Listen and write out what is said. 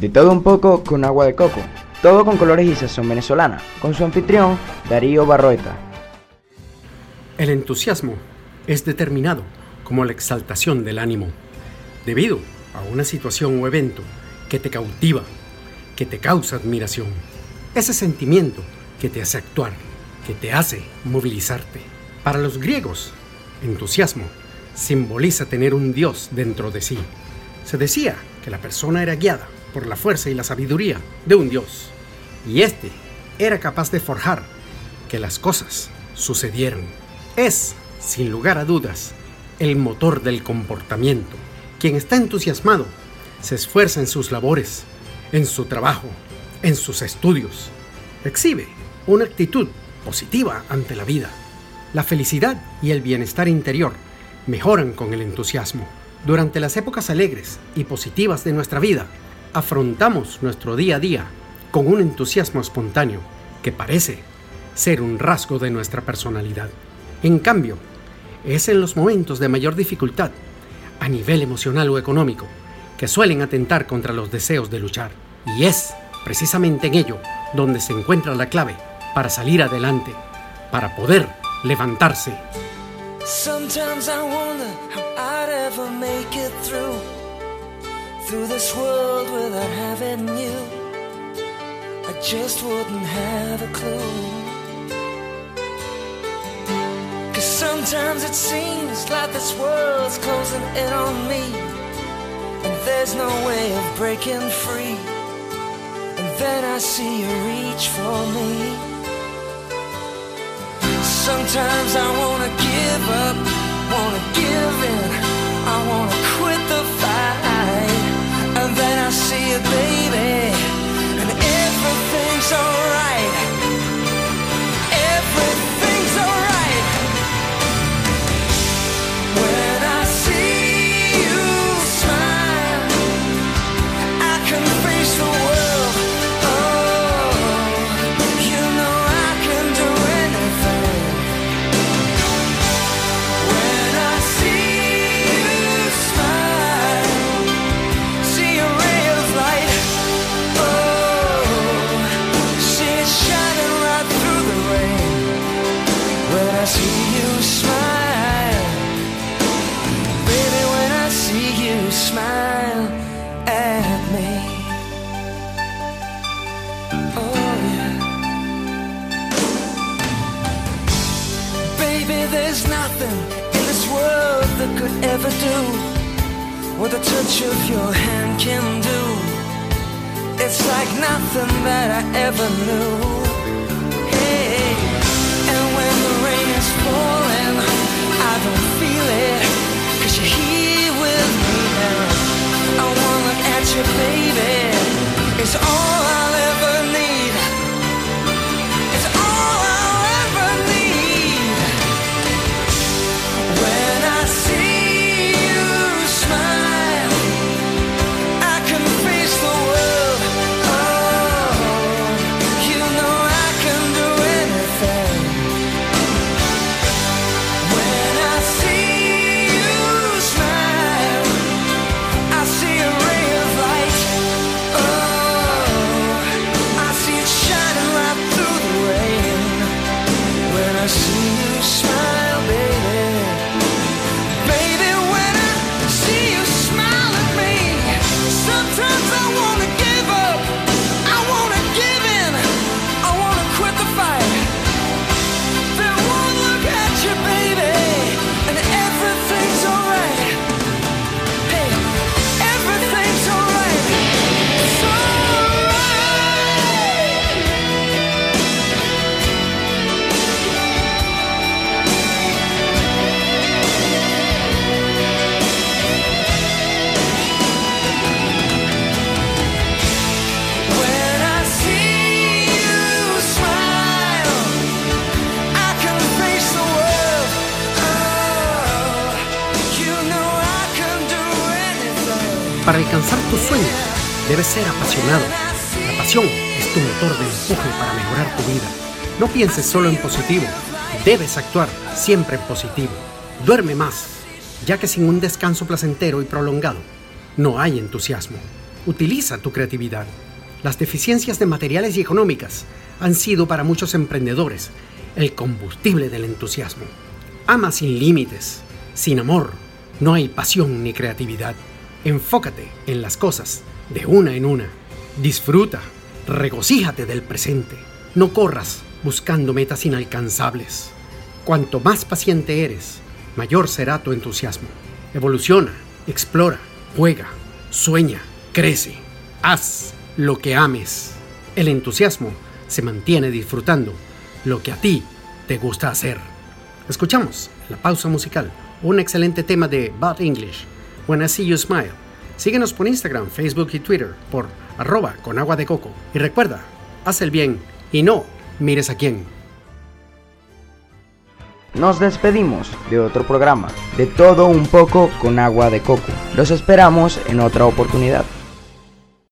De todo un poco con agua de coco. Todo con colores y sazón venezolana. Con su anfitrión, Darío Barroeta. El entusiasmo es determinado como la exaltación del ánimo, debido a una situación o evento que te cautiva, que te causa admiración. Ese sentimiento que te hace actuar, que te hace movilizarte. Para los griegos, entusiasmo simboliza tener un Dios dentro de sí. Se decía que la persona era guiada por la fuerza y la sabiduría de un Dios, y éste era capaz de forjar que las cosas sucedieran. Es, sin lugar a dudas, el motor del comportamiento. Quien está entusiasmado se esfuerza en sus labores, en su trabajo, en sus estudios. Exhibe una actitud positiva ante la vida. La felicidad y el bienestar interior mejoran con el entusiasmo. Durante las épocas alegres y positivas de nuestra vida, afrontamos nuestro día a día con un entusiasmo espontáneo que parece ser un rasgo de nuestra personalidad. En cambio, es en los momentos de mayor dificultad, a nivel emocional o económico, que suelen atentar contra los deseos de luchar. Y es precisamente en ello donde se encuentra la clave para salir adelante, para poder levantarse. Through this world without having you. I just wouldn't have a clue. Cause sometimes it seems like this world's closing in on me, and there's no way of breaking free. And then I see you reach for me. Sometimes I wanna give up, wanna give in, you smile, baby, when I see you smile at me. Oh yeah. Baby, there's nothing in this world that could ever do what the touch of your hand can do. It's like nothing that I ever knew. You, baby. It's all I'll Para alcanzar tus sueños, debes ser apasionado. La pasión es tu motor de empuje para mejorar tu vida. No pienses solo en positivo, debes actuar siempre en positivo. Duerme más, ya que sin un descanso placentero y prolongado, no hay entusiasmo. Utiliza tu creatividad. Las deficiencias de materiales y económicas han sido para muchos emprendedores el combustible del entusiasmo. Ama sin límites. Sin amor no hay pasión ni creatividad. Enfócate en las cosas de una en una. Disfruta, regocíjate del presente. No corras buscando metas inalcanzables. Cuanto más paciente eres, mayor será tu entusiasmo. Evoluciona, explora, juega, sueña, crece. Haz lo que ames. El entusiasmo se mantiene disfrutando lo que a ti te gusta hacer. Escuchamos la pausa musical, un excelente tema de Bad English, When I See You Smile. Síguenos por Instagram, Facebook y Twitter por arroba con agua de coco. Y recuerda, haz el bien y no mires a quién. Nos despedimos de otro programa, de todo un poco con agua de coco. Los esperamos en otra oportunidad.